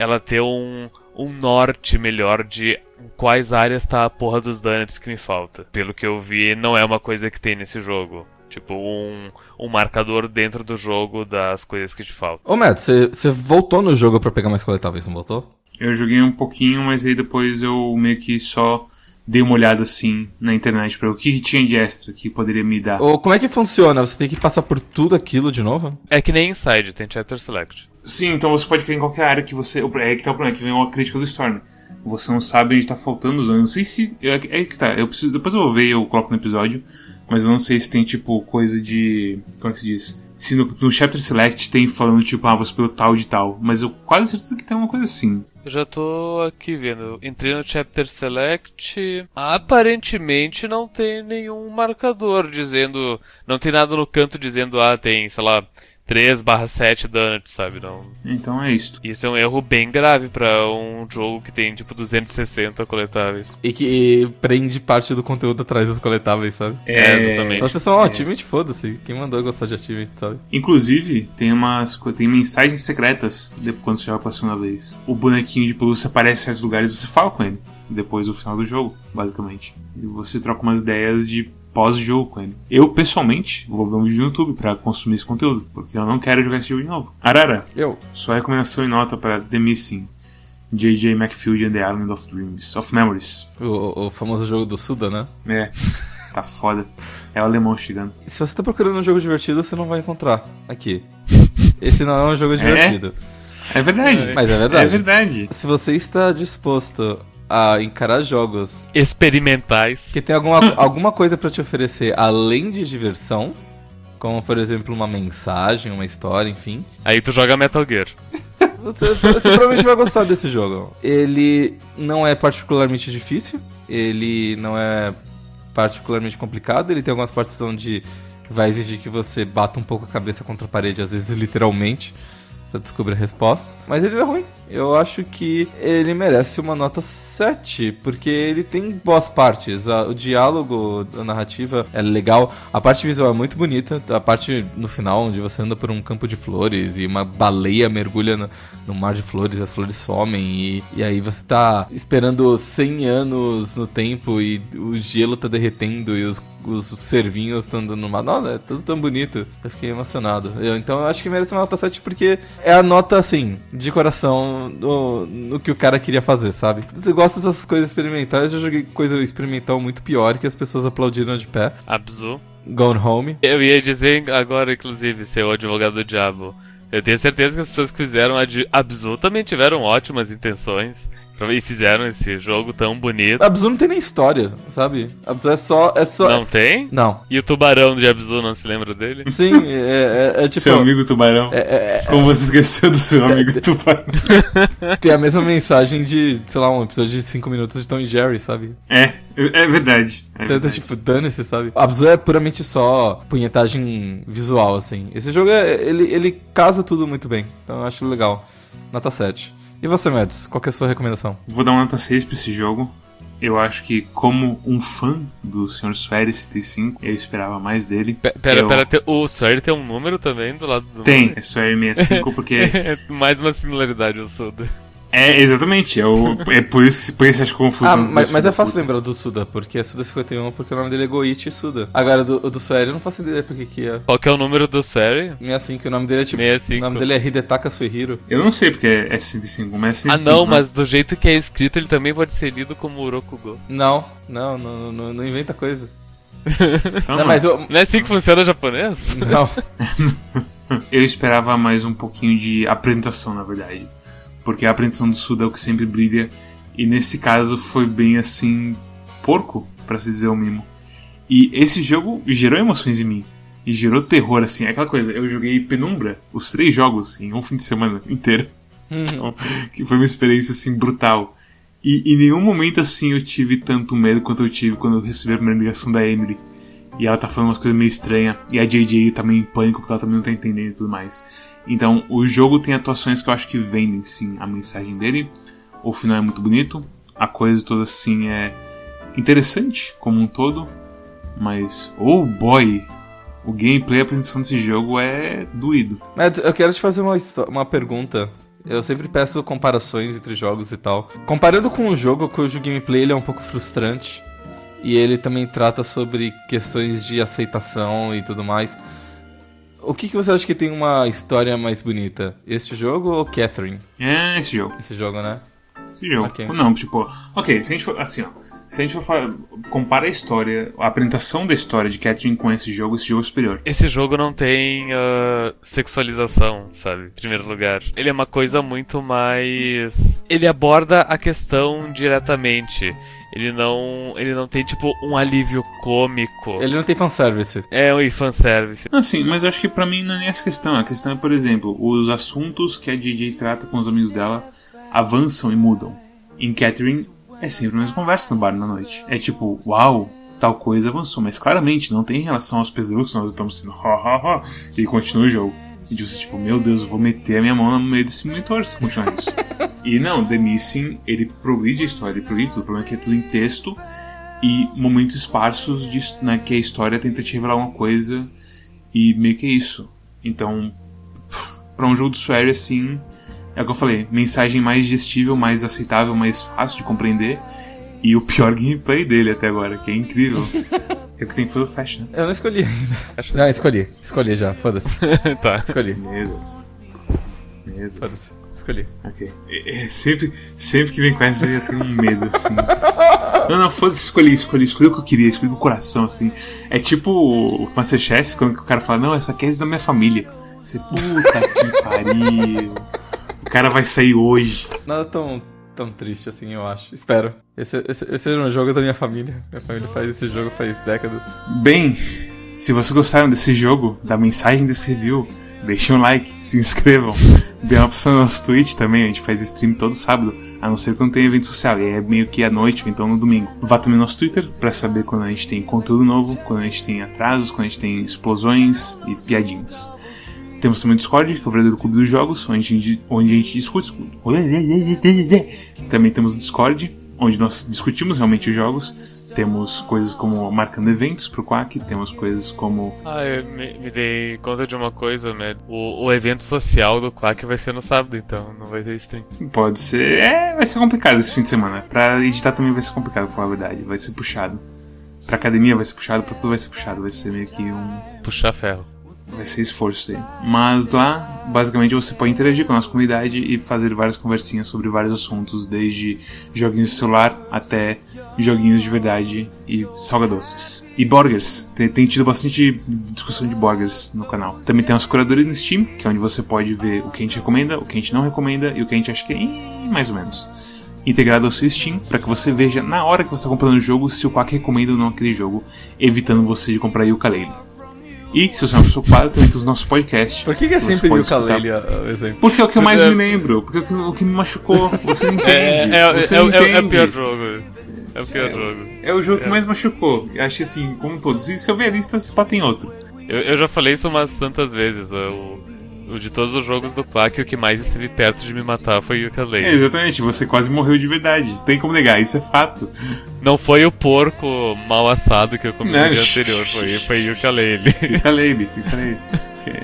ela ter um, um norte melhor de em quais áreas tá a porra dos donuts que me falta. Pelo que eu vi, não é uma coisa que tem nesse jogo. Tipo, um, um marcador dentro do jogo das coisas que te faltam. Ô, Matt, você voltou no jogo pra pegar mais coletáveis, não voltou? Eu joguei um pouquinho, mas aí depois eu meio que só dei uma olhada assim na internet pra ver o que, que tinha de extra que poderia me dar. Ou como é que funciona? Você tem que passar por tudo aquilo de novo? É que nem Inside, tem Chapter Select. Sim, então você pode cair em qualquer área que você. É que tá o problema, que vem uma crítica do Storm. Você não sabe onde tá faltando. Não sei se. É, é que tá, eu preciso. Depois eu vou ver e eu coloco no episódio. Mas eu não sei se tem tipo coisa de. Como é que se diz? Se no, no Chapter Select tem falando tipo, ah, você pegou tal de tal. Mas eu quase certeza que tem uma coisa assim. Eu já tô aqui vendo. Entrei no Chapter Select. Aparentemente não tem nenhum marcador dizendo. Não tem nada no canto dizendo, ah, tem, sei lá, 3 barra 7 donuts, sabe? Não. Então é isto. Isso é um erro bem grave pra um jogo que tem tipo 260 coletáveis. E que prende parte do conteúdo atrás dos coletáveis, sabe? É, exatamente. Então vocês são ó, achievement, foda-se. Quem mandou gostar de achievement, sabe? Inclusive, tem umas tem mensagens secretas depois quando você joga pela segunda vez. O bonequinho de pelúcia aparece em certos lugares e você fala com ele. Depois do final do jogo, basicamente. E você troca umas ideias de pós-jogo com ele. Eu, pessoalmente, vou ver um vídeo no YouTube pra consumir esse conteúdo. Porque eu não quero jogar esse jogo de novo. Arara, Eu. sua recomendação e nota para The Missing. J.J. Macfield and the Island of Dreams. Of Memories. O, o famoso jogo do Suda, né? É, tá foda. É o alemão chegando. Se você tá procurando um jogo divertido, você não vai encontrar aqui. Esse não é um jogo divertido. É verdade. Mas é verdade. É verdade. Se você está disposto a encarar jogos Experimentais. que tem alguma, alguma coisa pra te oferecer além de diversão, como por exemplo uma mensagem, uma história, enfim, Aí tu joga Metal Gear. você, você provavelmente vai gostar desse jogo. Ele não é particularmente difícil, ele não é particularmente complicado, ele tem algumas partes onde vai exigir que você bata um pouco a cabeça contra a parede, às vezes literalmente, pra descobrir a resposta. Mas ele é ruim. Eu acho que ele merece uma nota 7, porque ele tem boas partes. O diálogo, a narrativa é legal. A parte visual é muito bonita. A parte no final, onde você anda por um campo de flores e uma baleia mergulha no, no mar de flores as flores somem. E, e aí você tá esperando 100 anos no tempo e o gelo tá derretendo e os, os servinhos estão andando no mar. Nossa, é tudo tão bonito. Eu fiquei emocionado. Eu- então eu acho que merece uma nota 7 porque é a nota, assim, de coração no, no que o cara queria fazer, sabe? Você gosta dessas coisas experimentais? Eu já joguei coisa experimental muito pior que as pessoas aplaudiram de pé. Abzu. Gone Home. Eu ia dizer agora, inclusive, seu advogado do diabo. Eu tenho certeza que as pessoas que fizeram a de Abzu também tiveram ótimas intenções e fizeram esse jogo tão bonito. Abzu não tem nem história, sabe? Abzu é só. É só... Não tem? Não. E o tubarão de Abzu não se lembra dele? Sim, é, é- é tipo. seu amigo tubarão. É, é- é- Como você esqueceu do seu amigo tubarão? tem a mesma mensagem de, sei lá, um episódio de 5 minutos de Tom e Jerry, sabe? É, é verdade. É Então, verdade. tipo, dane-se, sabe? Abzu é puramente só punhetagem visual, assim. Esse jogo, é, ele, ele casa tudo muito bem. Então eu acho legal. Nota 7. E você, Mads? Qual que é a sua recomendação? Vou dar uma nota 6 pra esse jogo. Eu acho que, como um fã do Sr. Swery 75, eu esperava mais dele. Pe- Pera, Eu- pera, o Swery tem um número também do lado do Tem, nome? é Swery 65 porque. É mais uma similaridade ao Suda. É, exatamente. É, o, é por isso que por isso você acha confuso. Ah, mas, mas é fácil puta. lembrar do Suda, porque é Suda 51, porque o nome dele é Goichi Suda. Agora, do, do Sueri, eu não faço ideia porque que é. Qual que é o número do Swery? 65, o nome dele é tipo. 65. O nome dele é Hidetaka Suehiro. Eu não sei porque é 65, mas é Ah 65. não, né? mas do jeito que é escrito ele também pode ser lido como Urokugo. Não, não, não, não, não inventa coisa. Então, Não, mas eu. Não é assim que funciona o japonês? Não. Eu esperava mais um pouquinho de apresentação, na verdade. Porque a apresentação do Suda é o que sempre brilha. E nesse caso foi bem assim. porco, pra se dizer o mínimo. E esse jogo gerou emoções em mim. E gerou terror, assim. É aquela coisa, eu joguei Penumbra, os três jogos, em um fim de semana inteiro. Então, que foi uma experiência assim brutal. E em nenhum momento assim eu tive tanto medo quanto eu tive quando eu recebi a primeira ligação da Emily. E ela tá falando umas coisas meio estranhas. E a JJ tá meio em pânico porque ela também não tá entendendo e tudo mais. Então, o jogo tem atuações que eu acho que vendem sim a mensagem dele. O final é muito bonito. A coisa toda assim é interessante como um todo. Mas, oh boy! O gameplay, a apresentação desse jogo é doído. Mads, eu quero te fazer uma, uma pergunta. Eu sempre peço comparações entre jogos e tal. Comparando com um jogo cujo gameplay ele é um pouco frustrante. E ele também trata sobre questões de aceitação e tudo mais. O que, que você acha que tem uma história mais bonita? Este jogo ou Catherine? É esse jogo. Esse jogo, né? Esse jogo. Ok. Não, tipo, ok, se a gente for. Assim, ó. Se a gente for falar, compara a história, a apresentação da história de Catherine com esse jogo, esse jogo é superior. Esse jogo não tem ah, sexualização, sabe? Em primeiro lugar. Ele é uma coisa muito mais. Ele aborda a questão diretamente. Ele não. Ele não tem, tipo, um alívio cômico. Ele não tem fanservice. É um fanservice. Assim, mas eu acho que pra mim não é nem essa questão. A questão é, por exemplo, os assuntos que a DJ trata com os amigos dela avançam e mudam. Em Catherine, é sempre a mesma conversa no bar na noite. É tipo, uau, tal coisa avançou, mas claramente não tem relação aos pesadelos que nós estamos tendo. E continua o jogo. De você, tipo, meu Deus, eu vou meter a minha mão no meio desse monitor se continuar isso. e não, The Missing, ele progride a história, ele progride tudo. O problema é que é tudo em texto e momentos esparsos de, né, que a história tenta te revelar uma coisa e meio que é isso. Então, para um jogo do Swear, assim, é o que eu falei, mensagem mais digestível, mais aceitável, mais fácil de compreender e o pior gameplay dele até agora, que é incrível. é o que tem Full Fast, né? Eu não escolhi ainda. Não, escolhi. Escolhi já, foda-se. tá. Escolhi. Meu Deus. Meu Deus. Foda-se. Escolhi. Ok. É, é, sempre, sempre que vem com essa eu já tenho um medo, assim. Não, não, foda-se, escolhi, escolhi, escolhi o que eu queria, escolhi do coração, assim. É tipo o Masterchef, quando o cara fala, não, essa aqui é da minha família. Você, puta que pariu. O cara vai sair hoje. Nada tão, tão triste assim, eu acho. Espero. Esse, esse, esse é um jogo da minha família. Minha família faz esse jogo faz décadas. Bem, se vocês gostaram desse jogo, da mensagem desse review, deixem um like, se inscrevam. Dê uma passada no nosso Twitch também, a gente faz stream todo sábado, a não ser quando tem evento social, e é meio que à noite ou então no domingo. Vá também no nosso Twitter para saber quando a gente tem conteúdo novo, quando a gente tem atrasos, quando a gente tem explosões e piadinhas. Temos também o Discord, que é o verdadeiro clube dos jogos, onde a gente, onde a gente discute. Também temos o Discord, onde nós discutimos realmente os jogos. Temos coisas como marcando eventos pro Quack, temos coisas como. Ah, eu me, me dei conta de uma coisa, né? O, o evento social do Quack vai ser no sábado, então não vai ter stream. Pode ser. É, vai ser complicado esse fim de semana. Pra editar também vai ser complicado, pra falar a verdade. Vai ser puxado. Pra academia vai ser puxado, pra tudo vai ser puxado. Vai ser meio que um. Puxar ferro. Ser esforço aí. Mas lá, basicamente, você pode interagir com a nossa comunidade e fazer várias conversinhas sobre vários assuntos, desde joguinhos de celular até joguinhos de verdade e salgadoces. E burgers. Tem, tem tido bastante discussão de burgers no canal. Também tem as curadoria no Steam, que é onde você pode ver o que a gente recomenda, o que a gente não recomenda e o que a gente acha que é mais ou menos integrado ao seu Steam para que você veja na hora que você está comprando o jogo se o Quack recomenda ou não aquele jogo, evitando você de comprar o Ukulele. E, se você é uma pessoa ocupada, também tem os nossos podcasts. Por que, que é sempre o Kalele o exemplo? Porque é o que eu mais É- me lembro. Porque é o que, me machucou. Você não entende. É, é, você é, não é, é o entende. pior jogo. É o pior jogo. É o jogo que É. mais machucou. Eu Acho assim, como todos. E se eu ver a lista, se pá tem outro. Eu, eu já falei isso umas tantas vezes. O de todos os jogos do Quack, o que mais esteve perto de me matar foi o É, Ukulele. exatamente, você quase morreu de verdade. Tem como negar, isso é fato. Não foi o porco mal assado que eu comi Não, no dia anterior, foi, foi ukulele. Ok.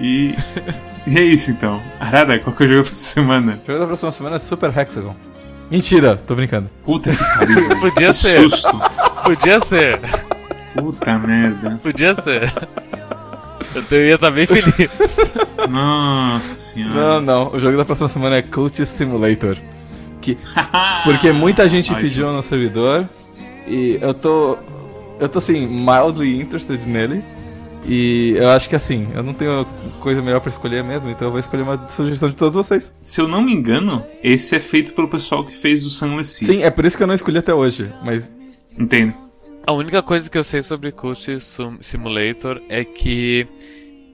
E. E é isso então. Arada, qual que é o jogo pra essa semana? O jogo da próxima semana é Super Hexagon. Mentira, tô brincando. Puta que pariu. Podia Que ser. susto. Podia ser, Puta merda. podia ser. Eu ia estar bem feliz. Nossa senhora. Não, não. O jogo da próxima semana é Coach Simulator. Que, porque muita gente pediu no servidor e eu tô. Eu tô assim, mildly interested nele. E eu acho que assim, eu não tenho coisa melhor pra escolher mesmo, então eu vou escolher uma sugestão de todos vocês. Se eu não me engano, esse é feito pelo pessoal que fez o Sunless Seas. Sim, é por isso que eu não escolhi até hoje. Mas Entendo. A única coisa que eu sei sobre Coach Sim- Simulator é que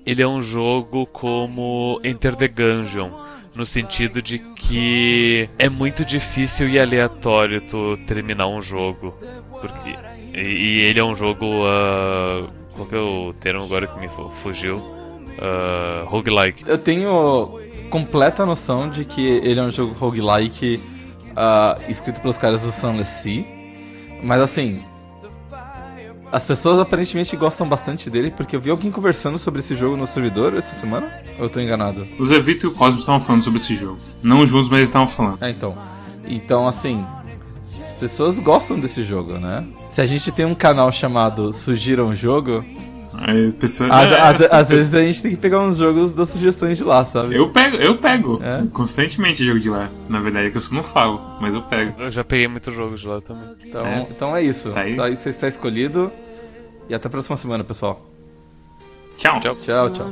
ele é um jogo como Enter the Gungeon, no sentido de que é muito difícil e aleatório tu terminar um jogo, porque e, ele é um jogo ah, qual que é o termo agora que me fu- fugiu? Uh, roguelike. eu tenho completa noção de que ele é um jogo roguelike ah, escrito pelos caras do Sunless Sea. Mas assim. As pessoas aparentemente gostam bastante dele, porque eu vi alguém conversando sobre esse jogo no servidor essa semana? Ou eu tô enganado? O Zé Vitor e o Cosmos estavam falando sobre esse jogo. Não juntos, mas eles estavam falando. É, então. Então, assim. As pessoas gostam desse jogo, né? Se a gente tem um canal chamado Sugira um Jogo, Aí as pessoas. às, É, às- às vezes a gente tem que pegar uns jogos das sugestões de lá, sabe? Eu pego, eu pego. É? Constantemente jogo de lá. Na verdade é que eu só não falo, mas eu pego. Eu já peguei muitos jogos de lá também. Então É. então é isso. Tá aí. Tá aí, Você está escolhido. E até a próxima semana, pessoal. Tchau. Tchau. Tchau, tchau.